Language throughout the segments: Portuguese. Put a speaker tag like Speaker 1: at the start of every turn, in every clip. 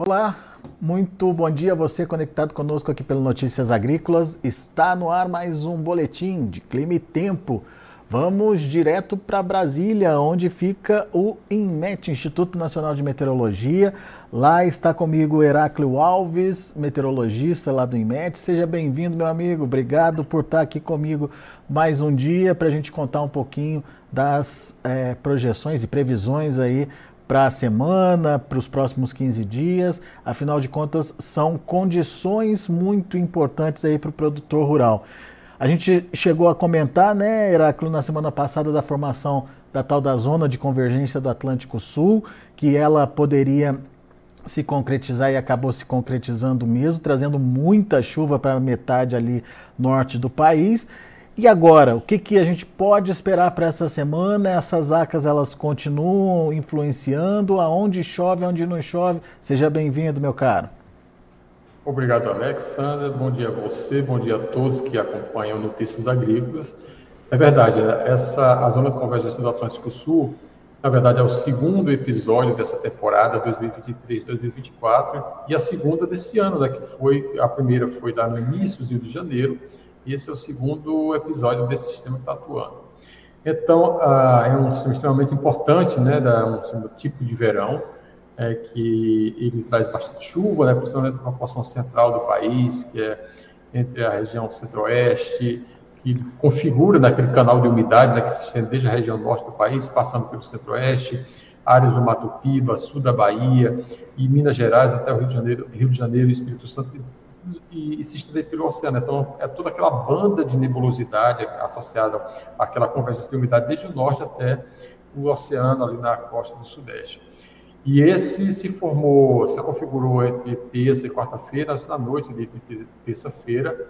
Speaker 1: Olá, muito bom dia a você conectado conosco aqui pelo Notícias Agrícolas. Está no ar mais um boletim de clima e tempo. Vamos direto para Brasília, onde fica o INMET, Instituto Nacional de Meteorologia. Lá está comigo Heráclio Alves, meteorologista lá do INMET. Seja bem-vindo, meu amigo. Obrigado por estar aqui comigo mais um dia para a gente contar um pouquinho das é, projeções e previsões aí para a semana, para os próximos 15 dias. Afinal de contas, são condições muito importantes aí para o produtor rural. A gente chegou a comentar, né, Heraclio, na semana passada da formação da tal da zona de convergência do Atlântico Sul, que ela poderia se concretizar e acabou se concretizando mesmo, trazendo muita chuva para a metade ali norte do país. E agora, o que, que a gente pode esperar para essa semana? Essas acas elas continuam influenciando? Aonde chove, aonde não chove? Seja bem-vindo, meu caro.
Speaker 2: Obrigado, Alexander. Bom dia a você, bom dia a todos que acompanham Notícias Agrícolas. É verdade, essa, a Zona de Convergência do Atlântico Sul, na verdade, é o segundo episódio dessa temporada 2023-2024 e a segunda desse ano, né, que foi, a primeira foi lá no início de janeiro, esse é o segundo episódio desse sistema que está atuando. Então, ah, é um sistema extremamente importante, né, um tipo de verão, é, que ele traz bastante chuva, né, principalmente na porção central do país, que é entre a região centro-oeste, que configura naquele canal de umidade né, que se estende desde a região norte do país, passando pelo centro-oeste, áreas do Mato Piba, sul da Bahia e Minas Gerais até o Rio de Janeiro, Rio de Janeiro Espírito Santo e, e se estender pelo oceano. Então, é toda aquela banda de nebulosidade associada àquela convergência de umidade desde o norte até o oceano ali na costa do sudeste. E esse se formou, se configurou entre terça e quarta-feira, na noite de terça-feira,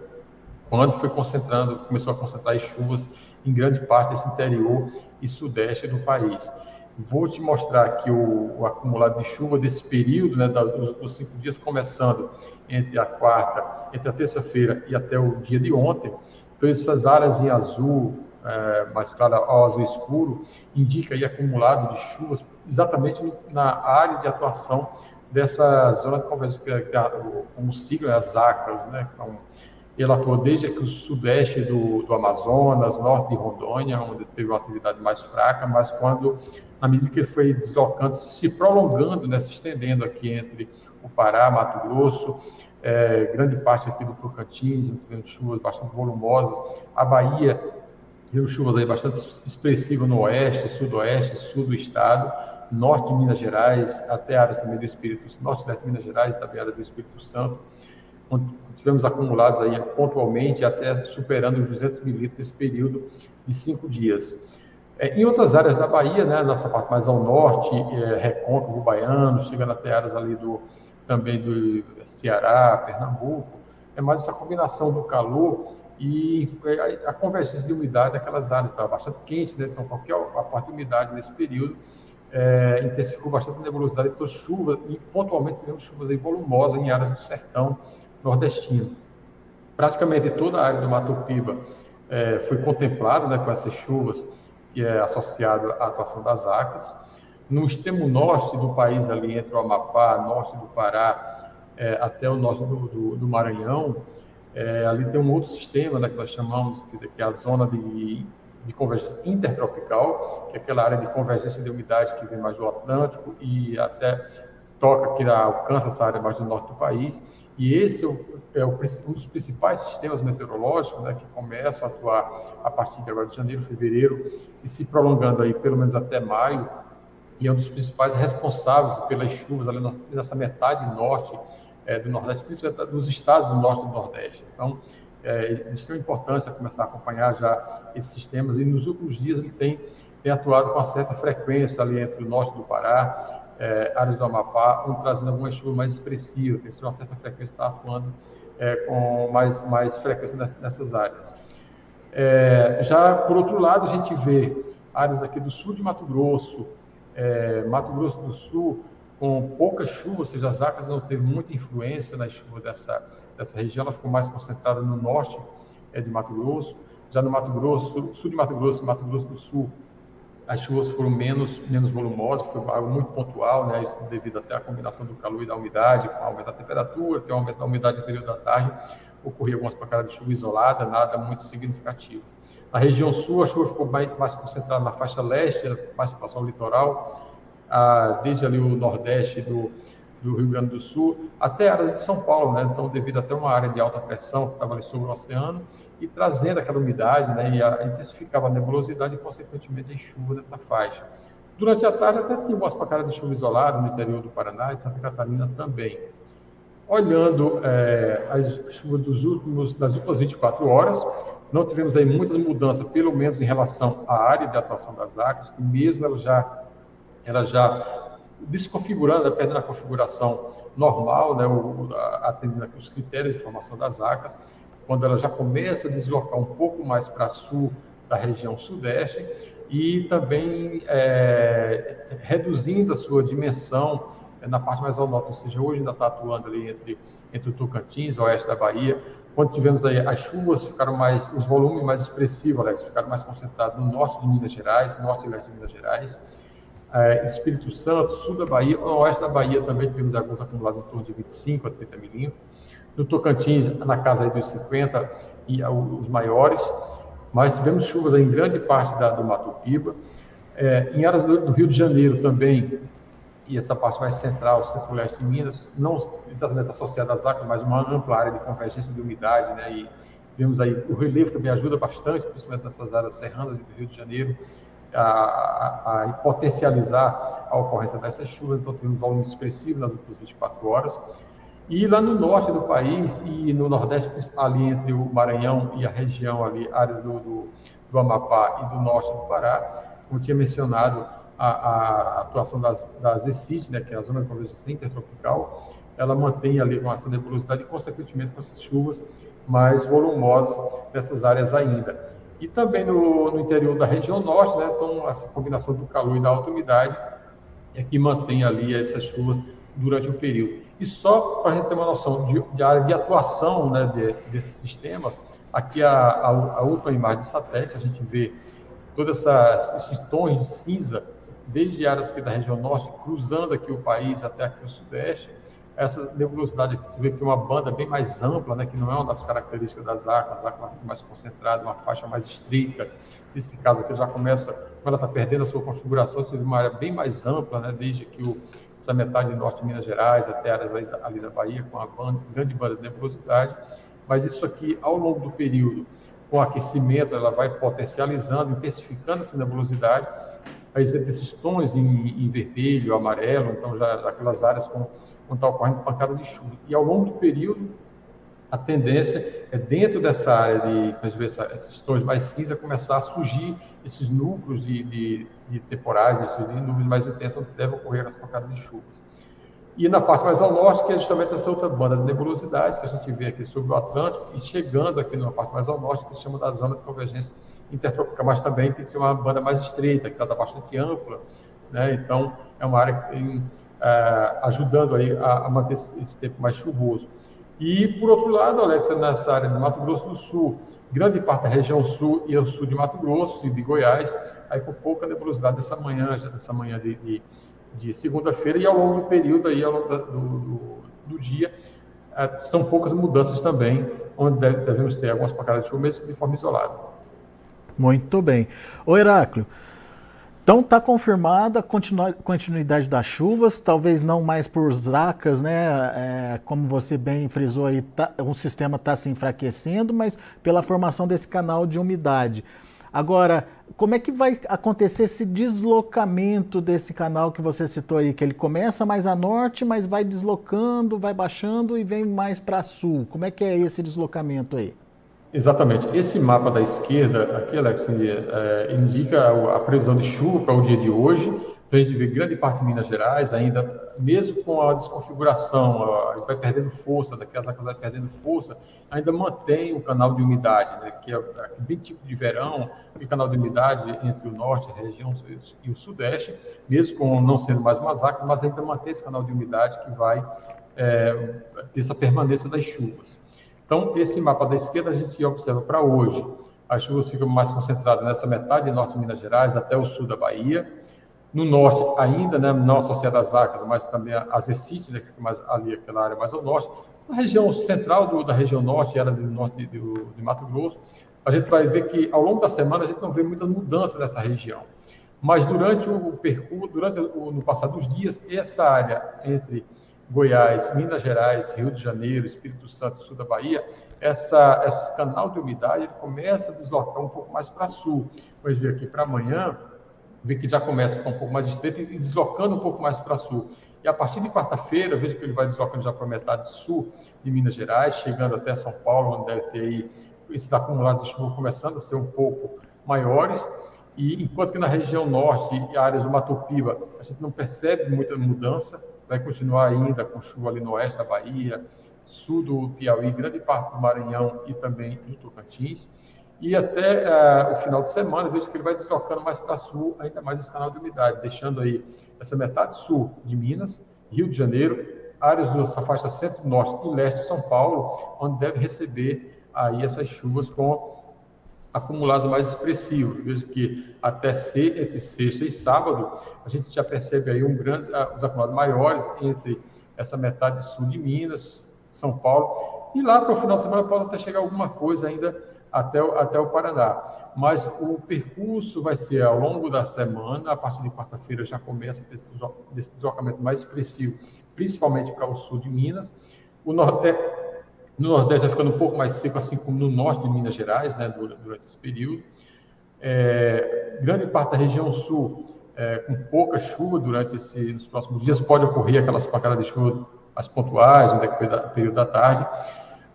Speaker 2: quando foi concentrando, começou a concentrar as chuvas em grande parte desse interior e sudeste do país. Vou te mostrar aqui o, o acumulado de chuva desse período, né, dos, dos, cinco dias, começando entre a quarta, entre a terça-feira e até o dia de ontem. Então, essas áreas em azul, é, mais clara ao azul escuro, indica aí acumulado de chuvas exatamente na área de atuação dessa zona de convergência, que é, como sigla, as ACAS, né, então, ele atuou desde o sudeste do, do, Amazonas, norte de Rondônia, onde teve uma atividade mais fraca, mas quando à medida que foi deslocando, se prolongando, né, se estendendo aqui entre o Pará, Mato Grosso, é, grande parte aqui do Tocantins, chuvas bastante volumosas, a Bahia deu chuvas aí bastante expressivas no oeste, sudoeste, sul do estado, norte de Minas Gerais, até áreas também do Espírito norte de Minas Gerais, também área do Espírito Santo, tivemos acumulados aí pontualmente até superando os 200 milímetros nesse período de cinco dias. É, em outras áreas da Bahia, né, nessa parte mais ao norte, é, Recôncavo, Baiano, chegando até áreas ali do, também do Ceará, Pernambuco, é mais essa combinação do calor e é, a, a convergência de umidade daquelas áreas, estava bastante quente, né, então qualquer a parte de umidade nesse período é, intensificou bastante a nebulosidade, então chuva, e pontualmente tivemos chuvas aí volumosas em áreas do sertão nordestino. Praticamente toda a área do Mato Piba é, foi contemplada né, com essas chuvas, que é associado à atuação das ACAS. No extremo norte do país, ali entre o Amapá, norte do Pará, é, até o norte do, do, do Maranhão, é, ali tem um outro sistema né, que nós chamamos que, que é a zona de, de convergência intertropical, que é aquela área de convergência de umidade que vem mais do Atlântico e até toca, que alcança essa área mais do norte do país. E esse é, o, é um dos principais sistemas meteorológicos né, que começam a atuar a partir de agora de janeiro, fevereiro, e se prolongando aí pelo menos até maio, e é um dos principais responsáveis pelas chuvas ali nessa metade norte é, do Nordeste, principalmente dos estados do norte e do Nordeste. Então, é, de extrema importância começar a acompanhar já esses sistemas, e nos últimos dias ele tem, tem atuado com certa frequência ali entre o norte do Pará é, áreas do Amapá, onde trazendo alguma chuva mais expressiva, tem uma certa frequência está atuando é, com mais, mais frequência nessas áreas. É, já, por outro lado, a gente vê áreas aqui do sul de Mato Grosso, é, Mato Grosso do Sul, com pouca chuva, ou seja, as acas não teve muita influência na chuva dessa, dessa região, ela ficou mais concentrada no norte é, de Mato Grosso. Já no Mato Grosso, sul de Mato Grosso e Mato Grosso do Sul, as chuvas foram menos, menos volumosas, foi algo muito pontual, né, isso devido até à combinação do calor e da umidade, com o aumento da temperatura, tem o aumento da umidade no período da tarde, ocorria algumas pancadas de chuva isolada, nada muito significativo. Na região sul, a chuva ficou mais, mais concentrada na faixa leste, mais próxima ao litoral, ah, desde ali o nordeste do, do Rio Grande do Sul, até áreas de São Paulo, né? Então, devido até uma área de alta pressão que estava ali sobre o oceano, e trazendo aquela umidade, né? E a, intensificava a nebulosidade e, consequentemente, a chuva nessa faixa. Durante a tarde, até tinha umas pacadas de chuva isolada no interior do Paraná e de Santa Catarina também. Olhando é, as chuvas dos últimos, das últimas 24 horas, não tivemos aí muitas mudanças, pelo menos em relação à área de atuação das águas, que mesmo ela já, ela já desconfigurando, né, perdendo a configuração normal, né, o, atendendo os critérios de formação das águas, quando ela já começa a deslocar um pouco mais para sul da região sudeste e também é, reduzindo a sua dimensão na parte mais ao norte, ou seja, hoje ainda está atuando ali entre, entre o Tocantins, oeste da Bahia. Quando tivemos aí as chuvas, ficaram mais, os volumes mais expressivos, Alex, ficaram mais concentrados no norte de Minas Gerais, norte e leste de Minas Gerais, é, Espírito Santo, sul da Bahia, oeste da Bahia também tivemos alguns acumulados em torno de 25 a 30 milímetros. No Tocantins, na casa dos 50 e os maiores, mas tivemos chuvas em grande parte da, do Mato Piba. É, em áreas do, do Rio de Janeiro também e essa parte mais central, centro-leste de Minas, não exatamente associada às águas, mas uma ampla área de convergência de umidade, né? E vemos aí o relevo também ajuda bastante, principalmente nessas áreas serranas do Rio de Janeiro, a, a, a potencializar a ocorrência dessas chuvas. Então, temos um volume expressivo nas últimas 24 horas. E lá no norte do país e no nordeste, ali entre o Maranhão e a região ali, áreas do, do, do Amapá e do norte do Pará, como tinha mencionado, a, a atuação das, das ECIT, né, que é a Zona de Convergência Intertropical, ela mantém ali com essa nebulosidade e, consequentemente, com essas chuvas mais volumosas nessas áreas ainda. E também no, no interior da região norte, né, então, essa combinação do calor e da alta umidade é que mantém ali essas chuvas durante o período. E só para a gente ter uma noção de, de área de atuação né, de, desses sistemas, aqui a, a, a última imagem de satélite, a gente vê todos esses tons de cinza desde áreas aqui da região norte, cruzando aqui o país até aqui o sudeste. Essa nebulosidade aqui, você vê que é uma banda bem mais ampla, né, que não é uma das características das águas, as águas mais concentradas, uma faixa mais estreita. Nesse caso aqui já começa, quando ela está perdendo a sua configuração, você vê uma área bem mais ampla, né, desde aqui o, essa metade norte de Minas Gerais até áreas ali, ali da Bahia, com uma banda, grande banda de nebulosidade. Mas isso aqui, ao longo do período, com aquecimento, ela vai potencializando, intensificando essa nebulosidade a exemplo desses tons em, em, vermelho, amarelo, então já aquelas áreas com onde está ocorrendo pancadas de chuva. E ao longo do período, a tendência é dentro dessa área de, ver esses tons mais cinza, começar a surgir esses núcleos de, de, de temporais, esses nuvens mais intensas, onde devem ocorrer as pancadas de chuvas. E na parte mais ao norte, que é justamente essa outra banda de nebulosidade que a gente vê aqui sobre o Atlântico, e chegando aqui na parte mais ao norte, que se chama da zona de convergência intertropical, mas também tem que ser uma banda mais estreita, que está bastante ampla, né? Então, é uma área que tem, é, ajudando aí a, a, manter esse tempo mais chuvoso. E, por outro lado, Alex, nessa área de Mato Grosso do Sul, grande parte da região sul e o sul de Mato Grosso e de Goiás, aí com pouca nebulosidade dessa manhã, já dessa manhã de, de, de segunda-feira, e ao longo do período, aí, ao longo do, do, do dia, é, são poucas mudanças também, onde devemos ter algumas pancadas de chuva, mesmo de forma isolada.
Speaker 1: Muito bem. Ô Heráclio, então está confirmada a continuidade das chuvas, talvez não mais por zacas, né? É, como você bem frisou aí, tá, o sistema está se enfraquecendo, mas pela formação desse canal de umidade. Agora, como é que vai acontecer esse deslocamento desse canal que você citou aí? Que ele começa mais a norte, mas vai deslocando, vai baixando e vem mais para sul. Como é que é esse deslocamento aí?
Speaker 2: Exatamente. Esse mapa da esquerda aqui, Alex, é, indica a previsão de chuva para o dia de hoje. Então, a gente vê grande parte de Minas Gerais ainda, mesmo com a desconfiguração, a vai perdendo força, daquelas águas vai perdendo força, ainda mantém o canal de umidade, né, que é, é bem tipo de verão, o canal de umidade entre o norte, a região e o sudeste, mesmo com não sendo mais uma águas, mas ainda mantém esse canal de umidade que vai é, ter essa permanência das chuvas. Então, esse mapa da esquerda a gente observa para hoje. as chuvas ficam mais concentradas nessa metade norte de Minas Gerais até o sul da Bahia. No norte, ainda, né, não associada às Acas, mas também às Recife, né, que fica mais ali, aquela área mais ao norte. Na região central do, da região norte, área do norte de, de Mato Grosso, a gente vai ver que ao longo da semana a gente não vê muita mudança nessa região. Mas durante o percurso, durante o, no passar dos dias, essa área entre Goiás, Minas Gerais, Rio de Janeiro, Espírito Santo, sul da Bahia, essa, esse canal de umidade ele começa a deslocar um pouco mais para sul. Vamos ver aqui para amanhã, ver que já começa a ficar um pouco mais estreito e deslocando um pouco mais para sul. E a partir de quarta-feira, veja que ele vai deslocando já para metade sul de Minas Gerais, chegando até São Paulo, onde deve ter aí esses acumulados de chuva começando a ser um pouco maiores. E enquanto que na região norte e áreas do Mato Piba, a gente não percebe muita mudança, vai continuar ainda com chuva ali no oeste da Bahia, sul do Piauí, grande parte do Maranhão e também do Tocantins. E até uh, o final de semana, vejo que ele vai deslocando mais para sul, ainda mais esse canal de umidade, deixando aí essa metade sul de Minas, Rio de Janeiro, áreas dessa faixa centro-norte e leste de São Paulo, onde deve receber aí essas chuvas com acumulados mais expressivos. Vejo que até entre sexta e sábado, a gente já percebe aí um grande, uh, os acumulados maiores entre essa metade sul de Minas, São Paulo, e lá para o final de semana pode até chegar alguma coisa ainda até, até o Paraná. Mas o percurso vai ser ao longo da semana, a partir de quarta-feira já começa esse, esse deslocamento mais expressivo, principalmente para o sul de Minas. O Nordeste, no Nordeste vai ficando um pouco mais seco, assim como no norte de Minas Gerais, né, durante esse período. É, grande parte da região sul, é, com pouca chuva durante esse, nos próximos dias, pode ocorrer aquelas pancadas de chuva mais pontuais, no período da tarde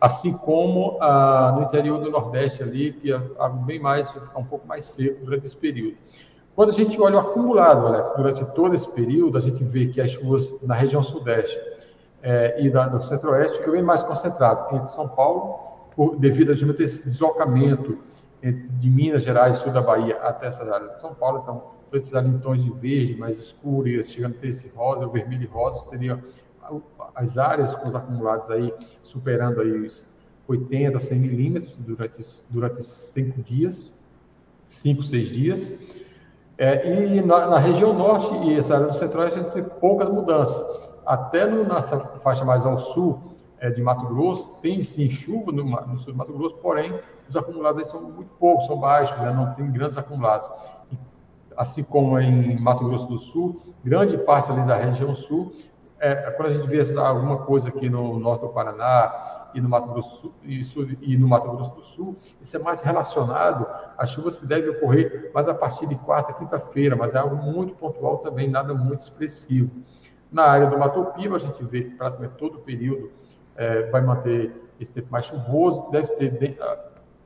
Speaker 2: assim como ah, no interior do Nordeste ali, que é bem mais, vai ficar um pouco mais seco durante esse período. Quando a gente olha o acumulado, Alex, durante todo esse período, a gente vê que as chuvas na região Sudeste eh, e da, do Centro-Oeste ficam bem mais concentrado entre São Paulo, por, devido a esse deslocamento de Minas Gerais, sul da Bahia, até essa área de São Paulo. Então, todos esses ali em tons de verde mais escuro, chegando a ter esse rosa, o vermelho e rosa, seria as áreas com os acumulados aí superando aí os 80, 100 milímetros durante, durante cinco dias, cinco, seis dias. É, e na, na, região norte e essa área do centro a gente tem poucas mudanças. Até no, nessa faixa mais ao sul é, de Mato Grosso, tem sim chuva no, no, sul de Mato Grosso, porém os acumulados aí são muito poucos, são baixos, né, não tem grandes acumulados. Assim como em Mato Grosso do Sul, grande parte ali da região sul é, quando a gente vê alguma coisa aqui no norte do Paraná e no Mato Grosso do Sul, e, e no Mato Grosso do Sul, isso é mais relacionado às chuvas que devem ocorrer mais a partir de quarta, quinta-feira, mas é algo muito pontual também, nada muito expressivo. Na área do Mato Piba, a gente vê praticamente todo o período é, vai manter esse tempo mais chuvoso, deve ter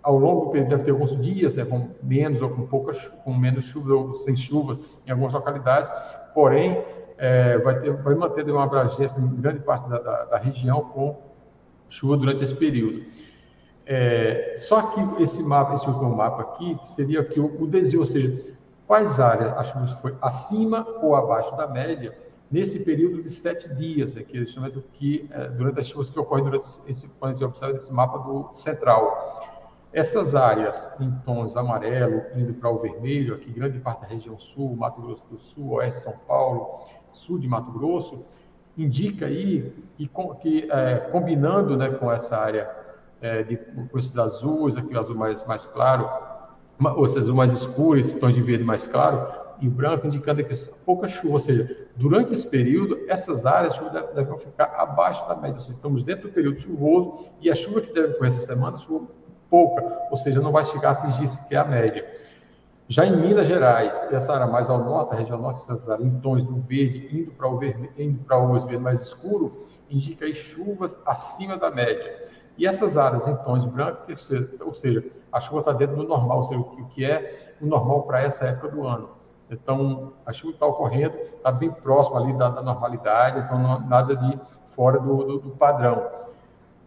Speaker 2: ao longo do período deve ter alguns dias né, com menos ou com poucas, com menos chuva ou sem chuva em algumas localidades, porém é, vai, ter, vai manter uma abrangência em grande parte da, da, da região com chuva durante esse período. É, só que esse mapa, esse último mapa aqui, seria aqui o, o desvio, ou seja, quais áreas a chuva foi acima ou abaixo da média nesse período de sete dias, é que eles chamam de que é, durante as chuvas que ocorrem durante esse, quando a gente observa esse mapa do central. Essas áreas em tons amarelo, indo para o vermelho, aqui grande parte da região sul, Mato Grosso do Sul, Oeste São Paulo, sul de Mato Grosso, indica aí que, que é, combinando né, com essa área é, de, com esses azuis, aqui o azul mais, mais claro, ou esse azul mais escuro, tom de verde mais claro, e branco, indicando que pouca chuva, ou seja, durante esse período, essas áreas devem, devem ficar abaixo da média, seja, estamos dentro do período chuvoso e a chuva que deve ocorrer essa semana, chuva pouca, ou seja, não vai chegar a atingir sequer a média. Já em Minas Gerais, essa área mais ao norte, a região norte, essas áreas em tons do verde, indo para o vermelho, indo para o verde mais escuro, indica aí chuvas acima da média. E essas áreas em tons brancos, ou seja, a chuva está dentro do normal, ou seja, o que é o normal para essa época do ano. Então, a chuva está ocorrendo, está bem próximo ali da, da normalidade, então não, nada de fora do, do, do, padrão.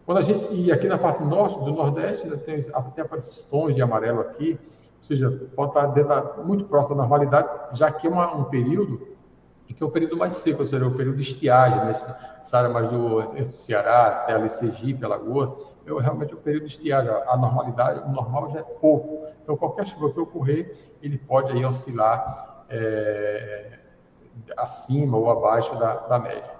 Speaker 2: Quando a gente, e aqui na parte norte do Nordeste, né, tem, tem esses tons de amarelo aqui, ou seja, pode estar dentro, muito próximo da normalidade, já que é uma, um período que é o período mais seco, ou seja, é o período de estiagem, né? essa área mais do Ceará, até ali Sergipe, Alagoas, é realmente o período de estiagem. A normalidade, o normal já é pouco. Então, qualquer chuva que ocorrer, ele pode aí oscilar é, acima ou abaixo da, da média.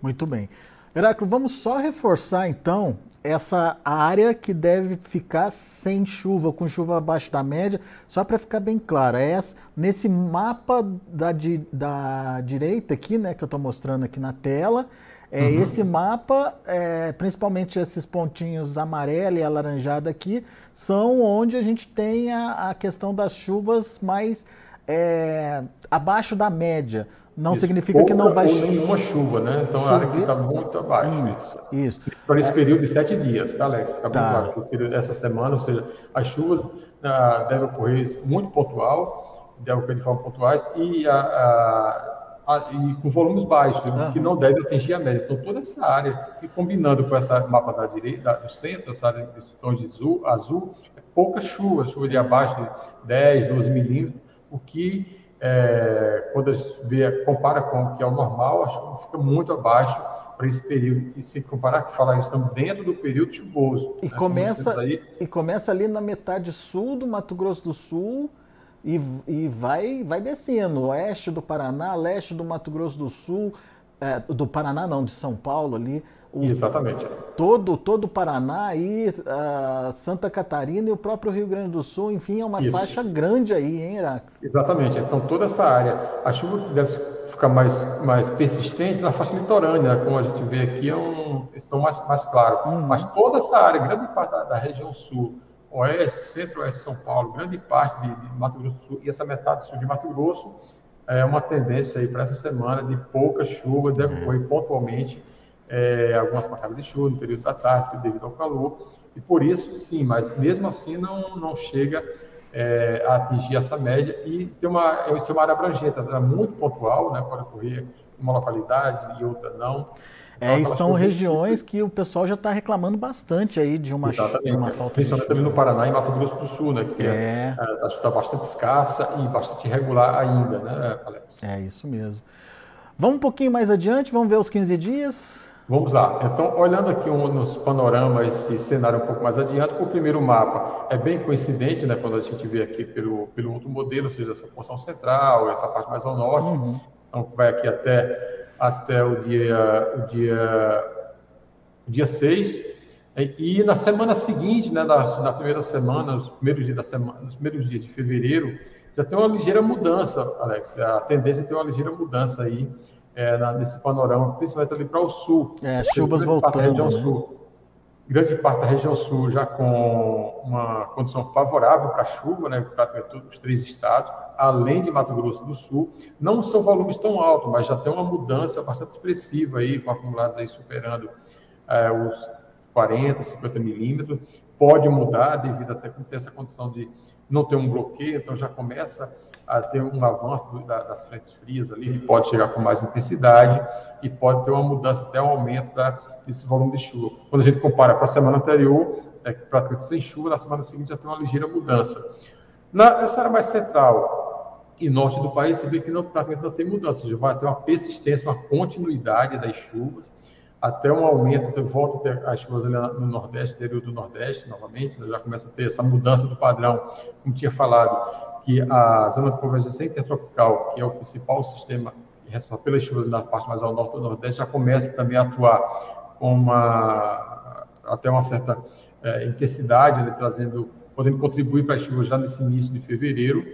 Speaker 1: Muito bem. Heráclito, vamos só reforçar então essa área que deve ficar sem chuva, com chuva abaixo da média, só para ficar bem claro, é essa, nesse mapa da, da direita aqui, né, que eu estou mostrando aqui na tela, é, uhum. Esse mapa, é, principalmente esses pontinhos amarelo e alaranjado aqui, são onde a gente tem a, a questão das chuvas mais é, abaixo da média. Não isso. significa Pouca que não vai
Speaker 2: chover. nenhuma chuva, né? Então chover. a área que está muito abaixo. Hum, isso.
Speaker 1: isso.
Speaker 2: Para esse período de sete dias, tá, Alex? Fica tá. muito baixo. Período, essa semana, ou seja, as chuvas ah, devem ocorrer muito pontual, devem ocorrer de forma pontuais, e, a, e com volumes baixos, que não devem atingir a média. Então, toda essa área, e combinando com essa mapa da direita, do centro, essa área desse tom de azul, azul é pouca chuva, chuva de abaixo de 10, 12 milímetros, o que é, quando a gente vê, compara com o que é o normal, a chuva fica muito abaixo para esse período. E se comparar, que falar, estamos dentro do período chuvoso.
Speaker 1: E, né? começa, aí... e começa ali na metade sul do Mato Grosso do Sul e, e vai, vai descendo, oeste do Paraná, leste do Mato Grosso do Sul, é, do Paraná não, de São Paulo ali,
Speaker 2: o, Exatamente.
Speaker 1: Todo, todo o Paraná e uh, Santa Catarina e o próprio Rio Grande do Sul, enfim, é uma Isso. faixa grande aí, hein, Iraque?
Speaker 2: Exatamente. Então, toda essa área, a chuva deve ficar mais, mais persistente na faixa litorânea, né? como a gente vê aqui, é um, estão mais, mais claros. Uhum. Mas toda essa área, grande parte da, da região sul, oeste, centro-oeste de São Paulo, grande parte de, de, Mato Grosso do Sul e essa metade sul de Mato Grosso, é uma tendência aí para essa semana de pouca chuva, deve ocorrer pontualmente é, algumas pancadas de chuva no período da tarde, devido ao calor, e por isso, sim, mas mesmo assim não, não chega é, a atingir essa média e tem uma, isso é uma área abrangente, é muito pontual, né, pode ocorrer uma localidade e outra não.
Speaker 1: É, então, e são regiões que o pessoal já está reclamando bastante aí de uma,
Speaker 2: de
Speaker 1: uma
Speaker 2: falta Principalmente também no Paraná e Mato Grosso do Sul, né? Que é. é a está bastante escassa e bastante irregular ainda, né, Alex?
Speaker 1: É isso mesmo. Vamos um pouquinho mais adiante, vamos ver os 15 dias.
Speaker 2: Vamos lá. Então, olhando aqui um, nos panoramas e cenário um pouco mais adiante, o primeiro mapa é bem coincidente, né, quando a gente vê aqui pelo, pelo outro modelo, ou seja, essa porção central, essa parte mais ao norte, uhum. então vai aqui até, até o dia o dia o dia 6. E, na semana seguinte, né, na, na primeira semana, os primeiros dias da semana, nos primeiros dias de fevereiro, já tem uma ligeira mudança, Alex. A tendência é ter uma ligeira mudança aí é, na, nesse panorama, principalmente ali para o sul.
Speaker 1: É, chuvas voltando. região
Speaker 2: né? sul, grande parte da região sul já com uma condição favorável para a chuva, né, praticamente todos os três estados, além de Mato Grosso do Sul. Não são volumes tão altos, mas já tem uma mudança bastante expressiva aí, com acumulados aí superando é, os 40, 50 milímetros. Pode mudar devido até que ter essa condição de não ter um bloqueio, então já começa a ter um avanço do, da, das frentes frias ali, que pode chegar com mais intensidade e pode ter uma mudança até um aumento desse volume de chuva. Quando a gente compara com a semana anterior, é praticamente sem chuva, na semana seguinte já tem uma ligeira mudança. Na, nessa área mais central e norte do país, você vê que não, praticamente não tem mudança, seja, vai ter uma persistência, uma continuidade das chuvas, até um aumento, então, volta as chuvas no Nordeste, interior do Nordeste, novamente, né, já começa a ter essa mudança do padrão, como tinha falado, que a zona de convergência intertropical, que é o principal sistema responsável pelas chuvas na parte mais ao norte do nordeste, já começa também a atuar com uma até uma certa é, intensidade, né, trazendo, podendo contribuir para as chuvas já nesse início de fevereiro.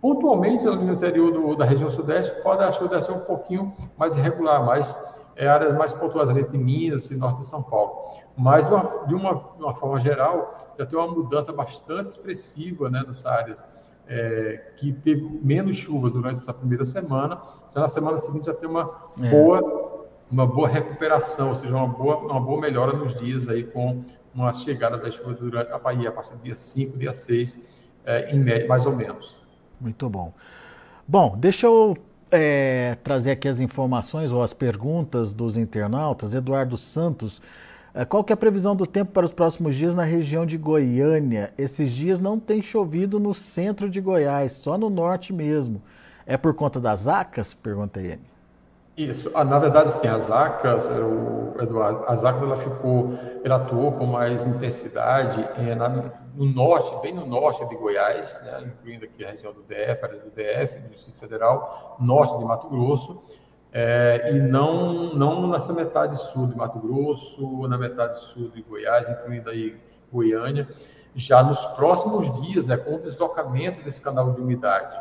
Speaker 2: Pontualmente, no interior do, da região sudeste, pode a chuva ser um pouquinho mais irregular, mas é áreas mais pontuais ali de Minas e norte de São Paulo. Mas, de uma, de uma, uma forma geral, já tem uma mudança bastante expressiva né, nessas áreas é, que teve menos chuva durante essa primeira semana, já na semana seguinte já tem uma é. boa, uma boa recuperação, ou seja, uma boa, uma boa melhora nos dias aí com uma chegada das chuvas durante a Bahia, a partir do dia 5, dia 6, é, em média, mais ou menos.
Speaker 1: Muito bom. Bom, deixa eu é, trazer aqui as informações ou as perguntas dos internautas. Eduardo Santos qual que é a previsão do tempo para os próximos dias na região de Goiânia? Esses dias não tem chovido no centro de Goiás, só no norte mesmo. É por conta das acas? Pergunta ele.
Speaker 2: Isso. Ah, na verdade, sim, as ACAS, o Eduardo, as ACAS ela ficou, ela atuou com mais intensidade é, na, no norte, bem no norte de Goiás, né, incluindo aqui a região do DF, área do DF, do Distrito Federal, norte de Mato Grosso, é, e não, não nessa metade sul de Mato Grosso, na metade sul de Goiás, incluindo aí Goiânia, já nos próximos dias, né, com o deslocamento desse canal de umidade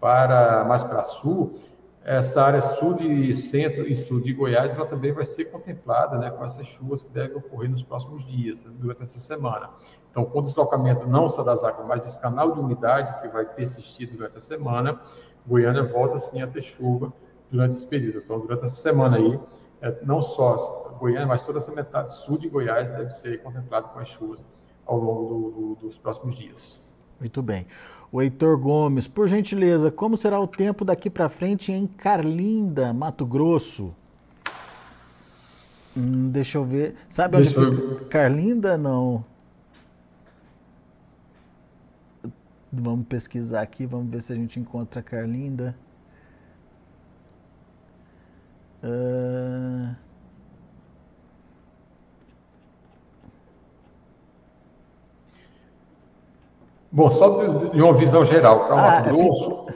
Speaker 2: para mais para sul, essa área sul de centro e sul de Goiás, ela também vai ser contemplada né, com essas chuvas que devem ocorrer nos próximos dias, durante essa semana. Então, com o deslocamento não só das águas, mas desse canal de umidade que vai persistir durante a semana, Goiânia volta sim a ter chuva durante esse período. Então, durante essa semana aí, é, não só Goiânia, mas toda essa metade sul de Goiás deve ser contemplada com as chuvas ao longo do, do, dos próximos dias.
Speaker 1: Muito bem. O Heitor Gomes, por gentileza, como será o tempo daqui para frente em Carlinda, Mato Grosso? Hum, deixa eu ver. Sabe onde fica? Eu... Carlinda, não. Vamos pesquisar aqui, vamos ver se a gente encontra Carlinda. Uh...
Speaker 2: Bom, só de uma visão geral, para o ah, Mato Grosso.
Speaker 1: Fica,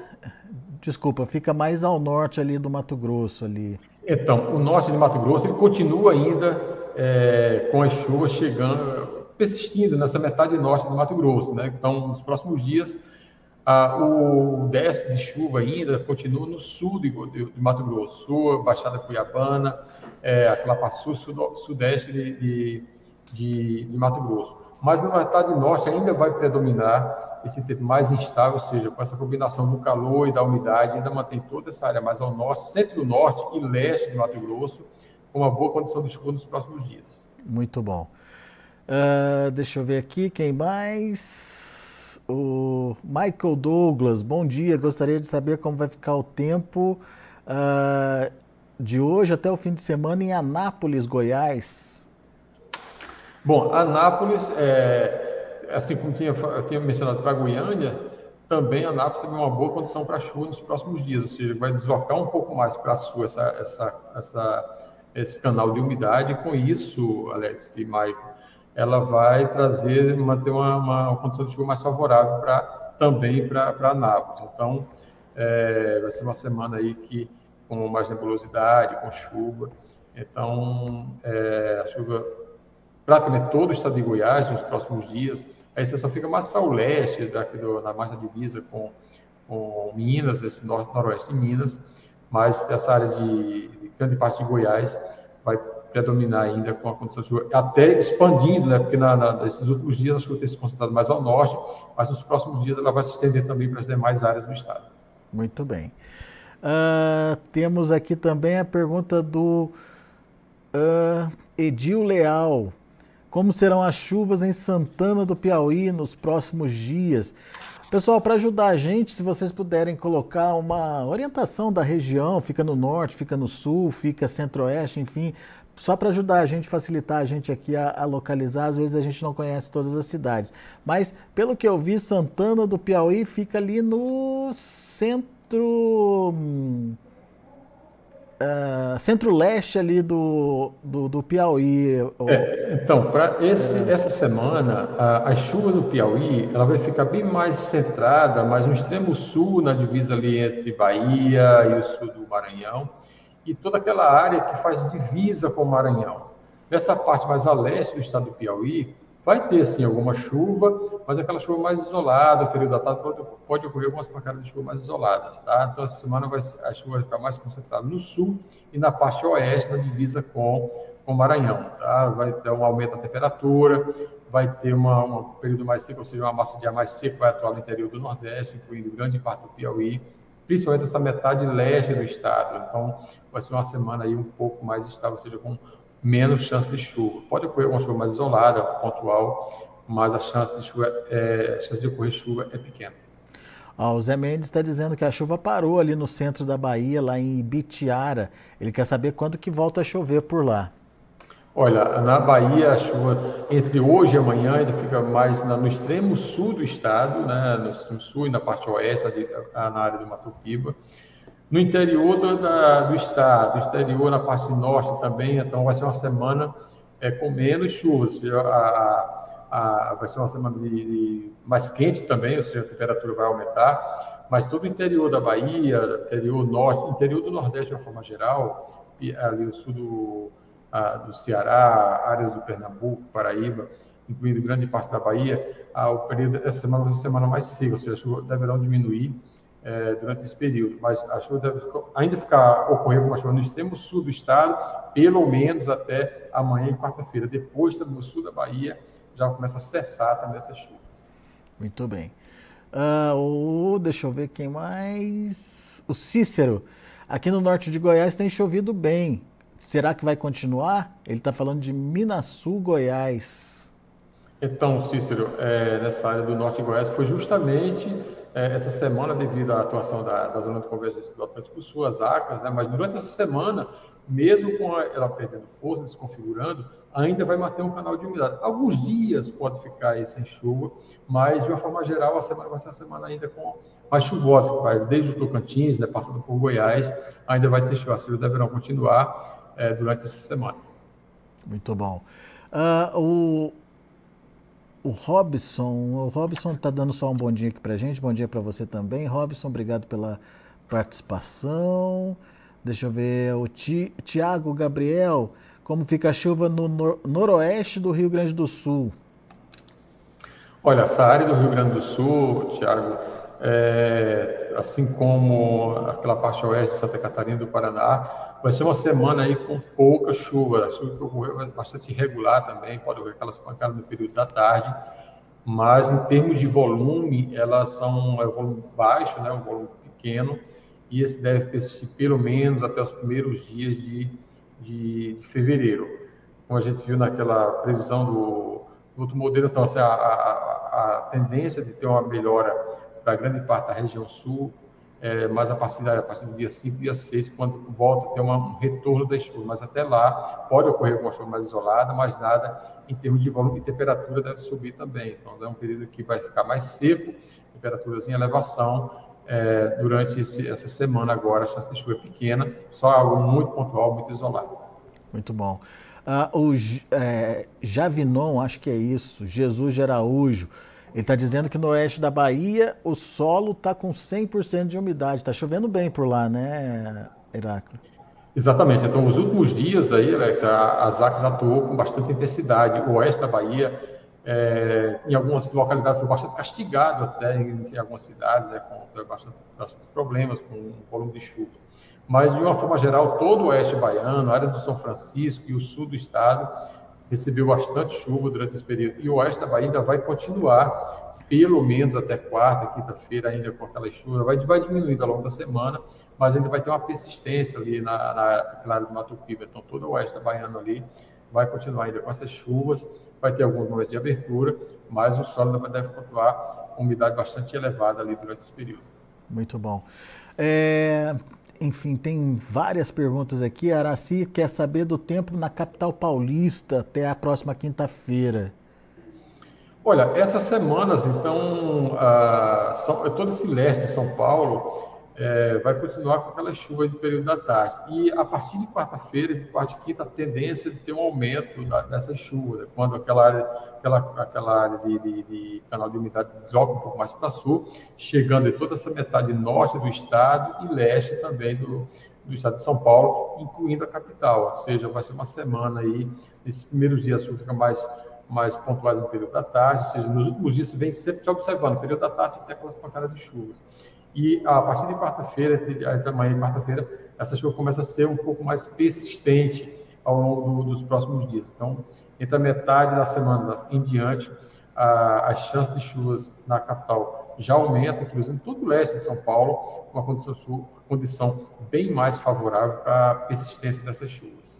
Speaker 1: desculpa, fica mais ao norte ali do Mato Grosso ali.
Speaker 2: Então, o norte de Mato Grosso ele continua ainda é, com as chuvas chegando, persistindo nessa metade norte do Mato Grosso, né? Então, nos próximos dias, a, o déficit de chuva ainda continua no sul de, de, de Mato Grosso, sul, Baixada Cuiabana, é, aquela parte sul, sudeste de, de, de, Mato Grosso mas na metade norte ainda vai predominar esse tempo mais instável, ou seja, com essa combinação do calor e da umidade, ainda mantém toda essa área mais ao norte, centro do norte e leste de Mato Grosso, com uma boa condição de chuva nos próximos dias.
Speaker 1: Muito bom. Uh, deixa eu ver aqui, quem mais? O Michael Douglas, bom dia. Gostaria de saber como vai ficar o tempo uh, de hoje até o fim de semana em Anápolis, Goiás.
Speaker 2: Bom, Anápolis, é, assim como tinha, eu tinha mencionado para Goiânia, também Anápolis tem uma boa condição para chuva nos próximos dias, ou seja, vai deslocar um pouco mais para sul essa, essa, essa, esse canal de umidade, com isso, Alex e Maicon, ela vai trazer, manter uma, uma, uma condição de chuva mais favorável para também para Anápolis. Então, é, vai ser uma semana aí que com mais nebulosidade, com chuva. Então, é, a chuva praticamente todo o estado de Goiás nos próximos dias. A exceção fica mais para o leste, daqui do, na margem divisa com, com Minas, esse norte, noroeste de Minas, mas essa área de, de grande parte de Goiás vai predominar ainda com a condição de chuva, até expandindo, né? porque na, na, nesses últimos dias a chuva tem se concentrado mais ao norte, mas nos próximos dias ela vai se estender também para as demais áreas do estado.
Speaker 1: Muito bem. Uh, temos aqui também a pergunta do uh, Edil Leal. Como serão as chuvas em Santana do Piauí nos próximos dias? Pessoal, para ajudar a gente, se vocês puderem colocar uma orientação da região, fica no norte, fica no sul, fica centro-oeste, enfim, só para ajudar a gente, facilitar a gente aqui a, a, localizar, às vezes a gente não conhece todas as cidades. Mas, pelo que eu vi, Santana do Piauí fica ali no centro. Uh, centro-leste ali do, do, do Piauí.
Speaker 2: É, então, para essa semana, a, a, chuva do Piauí ela vai ficar bem mais centrada, mais no extremo sul, na divisa ali entre Bahia e o sul do Maranhão, e toda aquela área que faz divisa com o Maranhão. Nessa parte mais a leste do estado do Piauí, Vai ter, sim, alguma chuva, mas aquela chuva mais isolada, o período da tarde pode, pode ocorrer algumas pancadas de chuva mais isoladas, tá? Então, essa semana vai, a chuva vai ficar mais concentrada no sul e na parte oeste, na divisa com, com o Maranhão, tá? Vai ter um aumento da temperatura, vai ter uma, um período mais seco, ou seja, uma massa de ar mais seco vai atuar no interior do Nordeste, incluindo grande parte do Piauí, principalmente essa metade leste do estado. Então, vai ser uma semana aí um pouco mais estável, ou seja, com menos chance de chuva. Pode ocorrer uma chuva mais isolada, pontual, mas a chance de, chuva, é, a chance de ocorrer chuva é pequena.
Speaker 1: O Zé Mendes está dizendo que a chuva parou ali no centro da Bahia, lá em Bitiara. Ele quer saber quando que volta a chover por lá.
Speaker 2: Olha, na Bahia a chuva entre hoje e amanhã ainda fica mais no extremo sul do estado, né, no extremo sul e na parte oeste, na área do Mato Piba. No interior do, da, do estado, exterior, na parte norte também, então vai ser uma semana é, com menos chuvas. A, a, a, vai ser uma semana de, de, mais quente também, ou seja, a temperatura vai aumentar. Mas todo o interior da Bahia, interior norte, interior do Nordeste de uma forma geral, ali o sul do, a, do Ceará, áreas do Pernambuco, Paraíba, incluindo grande parte da Bahia, o período, essa semana vai ser semana mais seca, ou seja, as chuvas deverão diminuir é, durante esse período. Mas a chuva deve ainda ficar, ocorrer alguma chuva no extremo sul do estado, pelo menos até amanhã quarta-feira. Depois, no sul da Bahia, já começa a cessar também essas chuvas.
Speaker 1: Muito bem. Uh, deixa eu ver quem mais. O Cícero. Aqui no norte de Goiás tem chovido bem. Será que vai continuar? Ele está falando de Minasul, Goiás.
Speaker 2: Então, Cícero, é, nessa área do norte de Goiás foi justamente essa semana devido à atuação da, da Zona de Convergência do Atlântico Sul, as ACAS, né, mas durante essa semana, mesmo com ela perdendo força, desconfigurando, ainda vai manter um canal de umidade. Alguns dias pode ficar aí sem chuva, mas de uma forma geral a semana vai ser uma semana ainda com mais chuvosa, vai desde o Tocantins, né, passando por Goiás, ainda vai ter chuva. As chuvas deverão continuar é, durante essa semana.
Speaker 1: Muito bom. Uh, o, o Robson, o Robson está dando só um bom dia aqui para gente. Bom dia para você também, Robson. Obrigado pela participação. Deixa eu ver o Ti, Tiago Gabriel. Como fica a chuva no nor noroeste do Rio Grande do Sul?
Speaker 2: Olha, essa área do Rio Grande do Sul, Tiago, é, assim como aquela parte oeste de Santa Catarina do Paraná, vai ser uma semana aí com pouca chuva. A chuva que ocorreu é bastante irregular também, pode ocorrer aquelas pancadas no período da tarde, mas em termos de volume, elas são é um volume baixo, né, um volume pequeno, e esse deve persistir pelo menos até os primeiros dias de, de, de fevereiro. Como a gente viu naquela previsão do, do outro modelo, então, assim, a, a, a tendência de ter uma melhora para grande parte da região sul é, mas a partir, da, a partir do dia 5, dia 6, quando volta a ter uma, um retorno das chuvas. Mas até lá pode ocorrer alguma chuva mais isolada, mas nada em termos de volume e temperatura deve subir também. Então é um período que vai ficar mais seco, temperaturas em elevação. É, durante esse, essa semana agora, a chance de chuva é pequena, só algo muito pontual, muito isolado.
Speaker 1: Muito bom. Uh, o é, Javinon, acho que é isso, Jesus de Araújo, ele está dizendo que no oeste da Bahia o solo está com 100% de umidade. Está chovendo bem por lá, né, Heráclito?
Speaker 2: Exatamente. Então, nos últimos dias aí, Alex, a, a ZAC já atuou com bastante intensidade. O oeste da Bahia, é, em algumas localidades, foi bastante castigado até em, em algumas cidades, né, com bastante, bastante problemas com o volume de chuva. Mas, de uma forma geral, todo o oeste baiano, a área do São Francisco e o sul do estado recebeu bastante chuva durante esse período. E o oeste da Bahia ainda vai continuar, pelo menos até quarta, quinta-feira, ainda com aquela chuva. Vai, vai diminuindo ao longo da semana, mas ainda vai ter uma persistência ali na, na, na área do Mato Piba. Então, todo o oeste da ali vai continuar ainda com essas chuvas. Vai ter alguns momentos de abertura, mas o solo ainda deve continuar com umidade bastante elevada ali durante esse período.
Speaker 1: Muito bom. É, enfim, tem várias perguntas aqui. A Araci quer saber do tempo na capital paulista até a próxima quinta-feira.
Speaker 2: Olha, essas semanas, então, a, São, todo esse leste de São Paulo é, vai continuar com aquela chuva do período da tarde. E a partir de quarta-feira, de quarta e quinta, a tendência de ter um aumento da, dessa chuva, né? quando aquela área, aquela, aquela área de, de, de canal de umidade desloca um pouco mais para sul, chegando em toda essa metade norte do estado e leste também do, do estado de São Paulo, incluindo a capital. Ou seja, vai ser uma semana aí, nesses primeiros dias a chuva fica mais mais pontuais no período da tarde, ou seja, nos últimos dias você vem sempre se observando, no período da tarde sempre tem aquelas pancadas de chuva. E a partir de quarta-feira, entre amanhã e quarta-feira, essa chuva começa a ser um pouco mais persistente ao longo dos próximos dias. Então, entre a metade da semana em diante, a, a chance de chuvas na capital já aumenta, inclusive em todo o leste de São Paulo, com uma condição, condição bem mais favorável para a persistência dessas chuvas.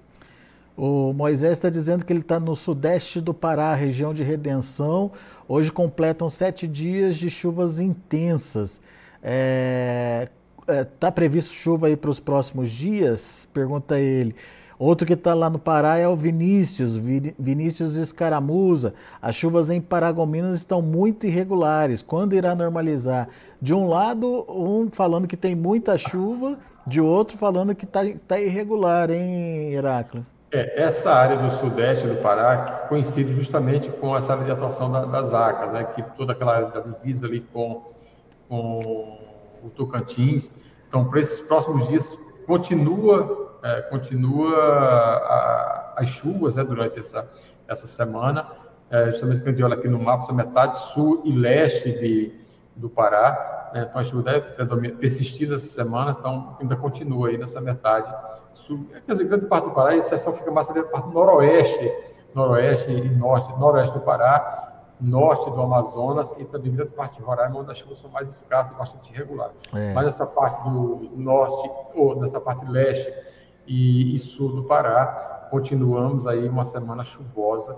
Speaker 1: O Moisés está dizendo que ele está no sudeste do Pará, região de Redenção. Hoje completam sete dias de chuvas intensas. É, é, tá previsto chuva aí para os próximos dias? Pergunta ele. Outro que está lá no Pará é o Vinícius, Vinícius Escaramuza. As chuvas em Paragominas estão muito irregulares. Quando irá normalizar? De um lado, um falando que tem muita chuva, de outro falando que está tá irregular, hein, Heráclito?
Speaker 2: É, essa área do sudeste do Pará coincide justamente com essa área de atuação da, das ACAS, né, que toda aquela área da divisa ali com, com o Tocantins. Então, para esses próximos dias, continua, é, continua a, as chuvas né, durante essa, essa semana. É, justamente quando a gente olha aqui no mapa, essa metade sul e leste de, do Pará. Né, então, a chuva deve persistir nessa semana, então ainda continua aí nessa metade sul. Quer dizer, grande parte do Pará, a exceção fica mais ali na parte noroeste, noroeste e norte, noroeste do Pará, norte do Amazonas e também grande parte de Roraima, onde as chuvas são mais escassas e bastante irregulares. É. Mas essa parte do norte, ou nessa parte leste e, e sul do Pará, continuamos aí uma semana chuvosa,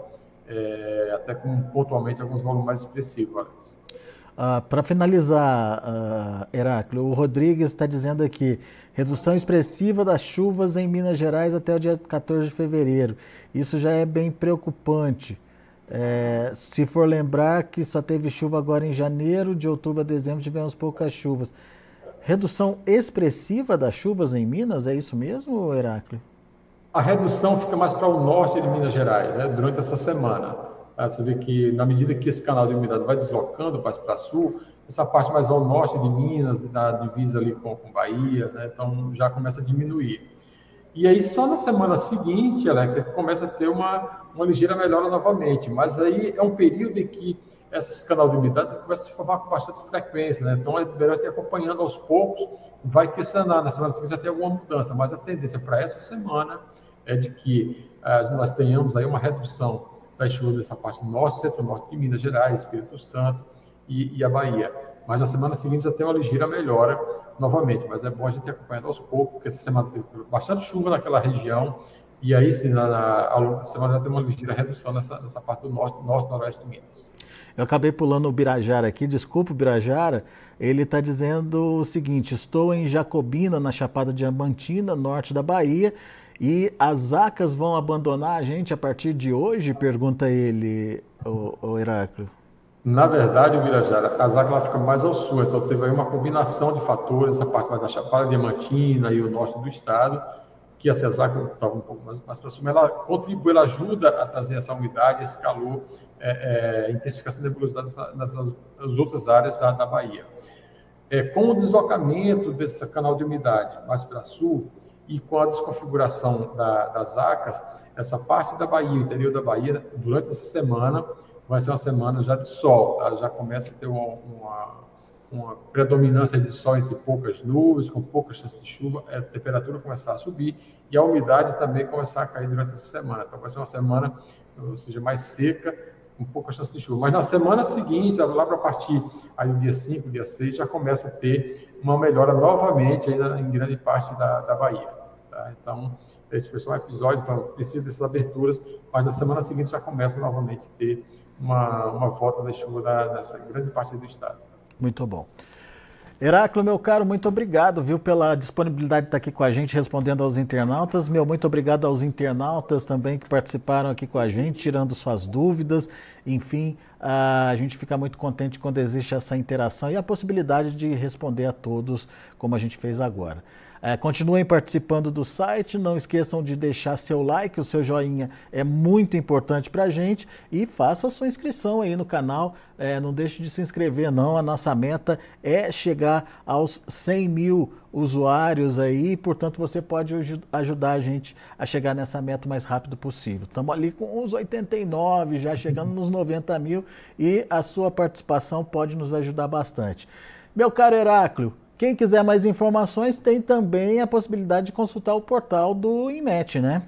Speaker 2: é, até com pontualmente alguns volumes mais expressivos, Alex.
Speaker 1: Uh, Para finalizar, uh, Heráclio, o Rodrigues está dizendo aqui: redução expressiva das chuvas em Minas Gerais até o dia 14 de fevereiro. Isso já é bem preocupante. É, se for lembrar que só teve chuva agora em janeiro, de outubro a dezembro tivemos poucas chuvas. Redução expressiva das chuvas em Minas, é isso mesmo, Heráclio?
Speaker 2: A redução fica mais para o norte de Minas Gerais, né, durante essa semana. Tá? Você vê que, na medida que esse canal de umidade vai deslocando mais para sul, essa parte mais ao norte de Minas, da divisa ali com, com Bahia, né? então já começa a diminuir. E aí, só na semana seguinte, Alex, é que começa a ter uma, uma ligeira melhora novamente. Mas aí é um período em que esse canal umidade começa a se formar com bastante frequência, né? Então é melhor ter acompanhando aos poucos, vai que sanar. Na semana seguinte já tem alguma mudança, mas a tendência para essa semana é de que uh, nós tenhamos aí uma redução das chuvas dessa parte norte, centro-norte de Minas Gerais, Espírito Santo e, e, a Bahia. Mas na semana seguinte já tem uma ligeira melhora novamente, mas é bom a gente ir acompanhando aos poucos, porque essa semana teve bastante chuva naquela região, e aí sim, na, na, ao longo da semana já tem uma ligeira redução nessa, nessa parte do norte, norte noroeste de Minas.
Speaker 1: Eu acabei pulando o Birajara aqui, desculpa Birajara, ele está dizendo o seguinte, estou em Jacobina, na Chapada Diamantina, norte da Bahia, e as ACAS vão abandonar a gente a partir de hoje? Pergunta ele, o, o Heráclio.
Speaker 2: Na verdade, o Mirajara, a ACAS fica mais ao sul, então teve aí uma combinação de fatores, a parte mais da Chapada Diamantina e o norte do estado, que a CESAC estava um pouco mais, mais para cima, ela contribui, ela ajuda a trazer essa umidade, esse calor, é, é, intensificação da nebulosidade nas, nas, outras áreas da, da Bahia. É, com o deslocamento desse canal de umidade mais para sul, e com a desconfiguração da, das ACAS, essa parte da Bahia, o interior da Bahia, durante essa semana, vai ser uma semana já de sol, tá? já começa a ter uma, uma, uma, predominância de sol entre poucas nuvens, com poucas chances de chuva, a temperatura começar a subir e a umidade também começar a cair durante essa semana. Então vai ser uma semana, ou seja, mais seca, com pouca chance de chuva. Mas na semana seguinte, lá para partir aí o dia 5, dia 6, já começa a ter uma melhora novamente ainda em grande parte da, da Bahia. Tá? Então, esse foi só um episódio, então precisa dessas aberturas, mas na semana seguinte já começa novamente a ter uma, uma volta da chuva da, nessa grande parte do estado.
Speaker 1: Muito bom. Heráclio, meu caro, muito obrigado, viu, pela disponibilidade de estar aqui com a gente, respondendo aos internautas. Meu, muito obrigado aos internautas também que participaram aqui com a gente, tirando suas dúvidas. Enfim, a gente fica muito contente quando existe essa interação e a possibilidade de responder a todos, como a gente fez agora. É, continuem participando do site, não esqueçam de deixar seu like, o seu joinha é muito importante para a gente e faça sua inscrição aí no canal, é, não deixe de se inscrever não, a nossa meta é chegar aos 100 mil usuários aí, portanto você pode ajudar a gente a chegar nessa meta o mais rápido possível. Estamos ali com uns 89, já chegando nos 90 mil e a sua participação pode nos ajudar bastante. Meu caro Heráclio, quem quiser mais informações tem também a possibilidade de consultar o portal do IMET, né?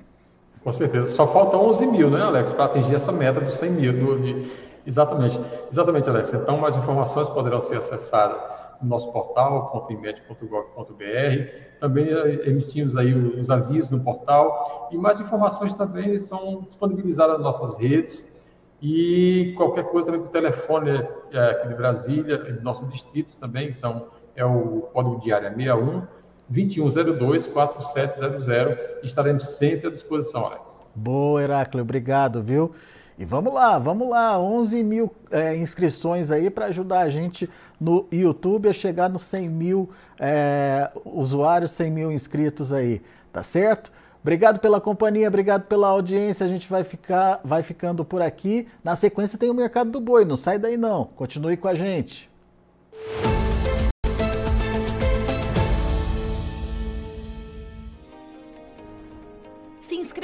Speaker 2: Com certeza. Só falta 11 mil, né, Alex, para atingir essa meta dos 100 mil. Do, de... Exatamente. Exatamente, Alex. Então, mais informações poderão ser acessadas no nosso portal, .imet.gov.br. Também eh, emitimos aí os avisos no portal e mais informações também são disponibilizadas nas nossas redes e qualquer coisa também o telefone é, aqui de Brasília, nosso distrito também, então é o código de área 61 2102 4700. Estaremos sempre à disposição, Alex.
Speaker 1: Boa, Heráclio, obrigado, viu? E vamos lá, vamos lá, 11 mil é, inscrições aí para ajudar a gente no YouTube a chegar nos 100 mil é, usuários, 100 mil inscritos aí, tá certo? Obrigado pela companhia, obrigado pela audiência. A gente vai ficar, vai ficando por aqui. Na sequência tem o mercado do boi, não sai daí não. Continue com a gente.
Speaker 3: Se